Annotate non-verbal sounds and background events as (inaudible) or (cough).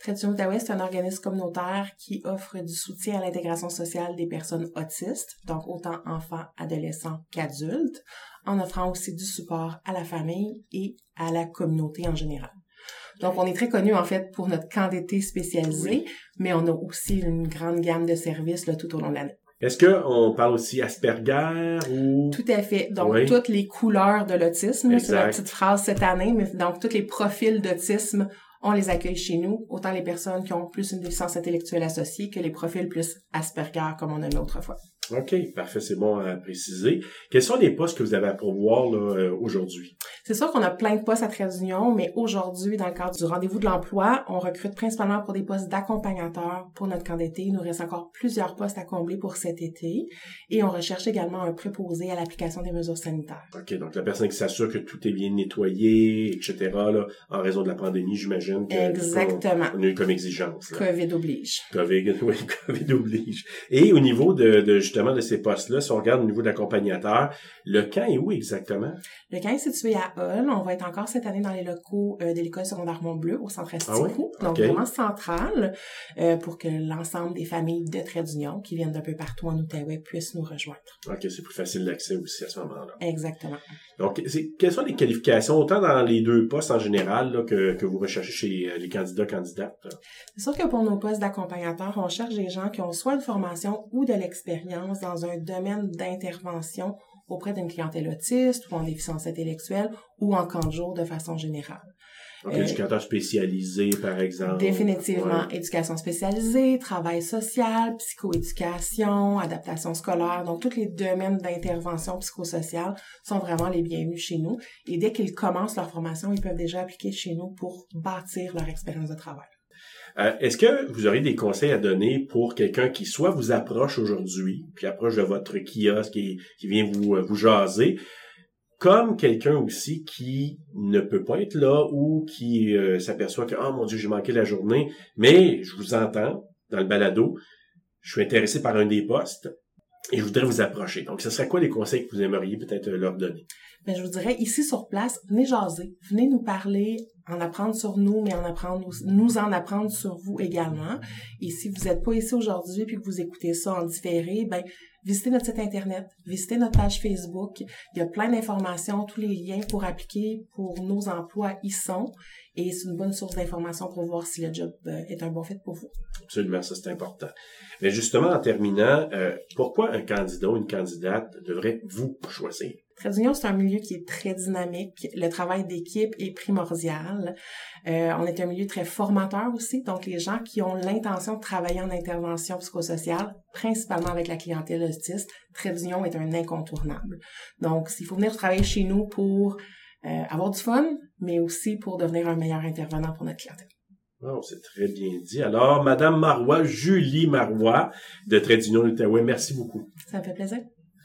Trait d'Union Outaouais, c'est un organisme communautaire qui offre du soutien à l'intégration sociale des personnes autistes, donc autant enfants, adolescents qu'adultes, en offrant aussi du support à la famille et à la communauté en général. Donc, on est très connu en fait pour notre camp d'été spécialisé, mais on a aussi une grande gamme de services là, tout au long de l'année. Est-ce que on parle aussi Asperger ou? Tout à fait. Donc Oui. toutes les couleurs de l'autisme, c'est la petite phrase cette année, mais donc tous les profils d'autisme, on les accueille chez nous, autant les personnes qui ont plus une déficience intellectuelle associée que les profils plus Asperger comme on a mis autrefois. OK, parfait, c'est bon à préciser. Quels sont les postes que vous avez à pourvoir euh, aujourd'hui? C'est sûr qu'on a plein de postes à Trait d'Union, mais aujourd'hui, dans le cadre du rendez-vous de l'emploi, on recrute principalement pour des postes d'accompagnateur pour notre camp d'été. Il nous reste encore plusieurs postes à combler pour cet été et on recherche également un préposé à l'application des mesures sanitaires. OK, donc la personne qui s'assure que tout est bien nettoyé, etc., là, en raison de la pandémie, j'imagine Exactement. on a eu comme exigence. là. COVID oblige. COVID, (laughs) oui, COVID oblige. Et au niveau de, de justement de ces postes-là, si on regarde au niveau de l'accompagnateur, le camp est où exactement? Le camp est situé à Hull. On va être encore cette année dans les locaux euh, de l'école secondaire Mont-Bleu au centre Asticou. Ah oui? Donc vraiment central euh, pour que l'ensemble des familles de Trait d'Union qui viennent d'un peu partout en Outaouais puissent nous rejoindre. OK, c'est plus facile d'accès aussi à ce moment-là. Exactement. Donc, quelles sont les qualifications, autant dans les deux postes en général là, que, que vous recherchez chez euh, les candidats, candidates? C'est sûr que pour nos postes d'accompagnateurs, on cherche des gens qui ont soit une formation ou de l'expérience dans un domaine d'intervention auprès d'une clientèle autiste ou en déficience intellectuelle ou en camp de jour de façon générale. Donc, Euh, éducateur spécialisé, par exemple. Définitivement, Ouais. éducation spécialisée, travail social, psychoéducation, adaptation scolaire. Donc, tous les domaines d'intervention psychosociale sont vraiment les bienvenus chez nous. Et dès qu'ils commencent leur formation, ils peuvent déjà appliquer chez nous pour bâtir leur expérience de travail. Euh, Est-ce que vous aurez des conseils à donner pour quelqu'un qui soit vous approche aujourd'hui, puis approche de votre kiosque et qui vient vous, euh, jaser, comme quelqu'un aussi qui ne peut pas être là ou qui euh, s'aperçoit que oh mon dieu j'ai manqué la journée, mais je vous entends dans le balado, je suis intéressé par un des postes et je voudrais vous approcher. Donc, ce serait quoi les conseils que vous aimeriez peut-être euh, leur donner? Ben, je vous dirais, ici sur place, venez jaser, venez nous parler, en apprendre sur nous, mais en apprendre, nous en apprendre sur vous également. Et si vous n'êtes pas ici aujourd'hui puis que vous écoutez ça en différé, ben, visitez notre site internet, visitez notre page Facebook. Il y a plein d'informations, tous les liens pour appliquer pour nos emplois y sont. Et c'est une bonne source d'informations pour voir si le job euh, est un bon fit pour vous. Absolument, ça c'est important. Mais justement, en terminant, euh, pourquoi un candidat ou une candidate devrait vous choisir? Trait d'Union, c'est un milieu qui est très dynamique. Le travail d'équipe est primordial. Euh, on est un milieu très formateur aussi. Donc, les gens qui ont l'intention de travailler en intervention psychosociale, principalement avec la clientèle autiste, Trait d'Union est un incontournable. Donc, s'il faut venir travailler chez nous pour euh, avoir du fun, mais aussi pour devenir un meilleur intervenant pour notre clientèle. Oh, c'est très bien dit. Alors, Madame Marois, Julie Marois, de Trait d'Union Outaouais, merci beaucoup. Ça me fait plaisir.